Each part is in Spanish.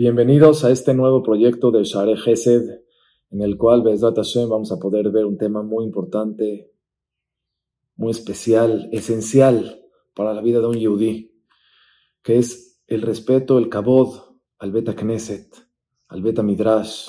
Bienvenidos a este nuevo proyecto de Share Gesed, en el cual, Bezrat vamos a poder ver un tema muy importante, muy especial, esencial para la vida de un yudí, que es el respeto, el kabod al Beta Knesset, al Beta Midrash.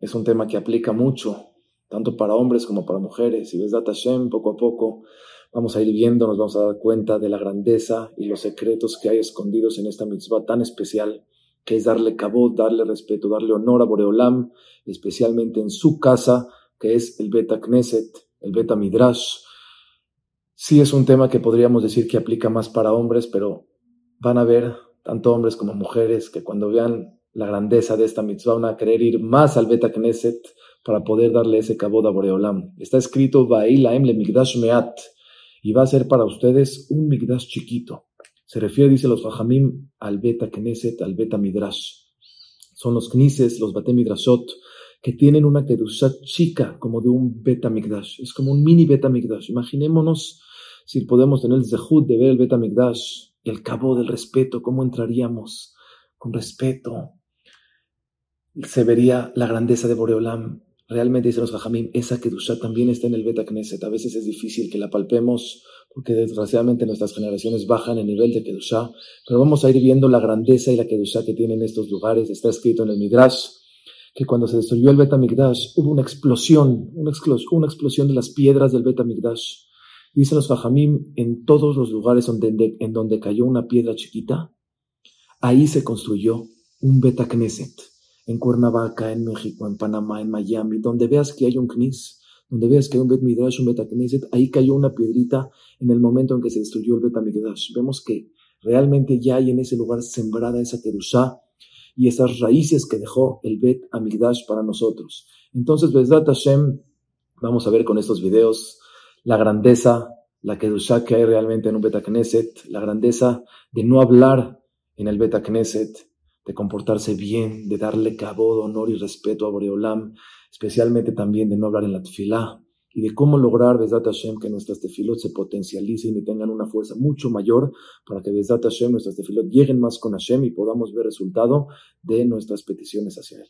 Es un tema que aplica mucho, tanto para hombres como para mujeres, y Bezrat Hashem, poco a poco, vamos a ir viendo, nos vamos a dar cuenta de la grandeza y los secretos que hay escondidos en esta mitzvah tan especial que es darle cabot, darle respeto, darle honor a Boreolam, especialmente en su casa, que es el Beta Knesset, el Beta Midrash. Sí es un tema que podríamos decir que aplica más para hombres, pero van a ver, tanto hombres como mujeres, que cuando vean la grandeza de esta mitzvah van a querer ir más al Beta Knesset para poder darle ese cabot a Boreolam. Está escrito Ba'ilaem le Migdash Meat, y va a ser para ustedes un Migdash chiquito. Se refiere, dice los Fajamim, al Beta Knesset, al Beta Midrash. Son los Knises, los Bate Midrashot, que tienen una Kedushat chica, como de un Beta Migdash. Es como un mini Beta Migdash. Imaginémonos si podemos tener el Zehut de ver el Beta Migdash, el cabo del respeto, cómo entraríamos con respeto. Se vería la grandeza de Boreolam. Realmente, dicen los Fajamim, esa Kedushat también está en el Beta Knesset. A veces es difícil que la palpemos porque desgraciadamente nuestras generaciones bajan el nivel de Kedushá, pero vamos a ir viendo la grandeza y la Kedushá que tienen estos lugares. Está escrito en el Midrash que cuando se destruyó el Betamigdash hubo una explosión, una, explosión de las piedras del Betamigdash. Dicen los Fajamim, en todos los lugares donde, en donde cayó una piedra chiquita, ahí se construyó un Betacneset. En Cuernavaca, en México, en Panamá, en Miami, donde veas que hay un Knis, donde veas que un Bet Midrash, un Bet ahí cayó una piedrita en el momento en que se destruyó el Bet Vemos que realmente ya hay en ese lugar sembrada esa Kedushá y esas raíces que dejó el Bet Amigdash para nosotros. Entonces, Bezdat Hashem, vamos a ver con estos videos la grandeza, la Kedushá que hay realmente en un Bet la grandeza de no hablar en el Bet de comportarse bien, de darle cabo, honor y respeto a Boreolam, especialmente también de no hablar en la tefilá y de cómo lograr, Besdat Hashem, que nuestras tefilot se potencialicen y tengan una fuerza mucho mayor para que Besdat Hashem, nuestras tefilot lleguen más con Hashem y podamos ver resultado de nuestras peticiones hacia Él.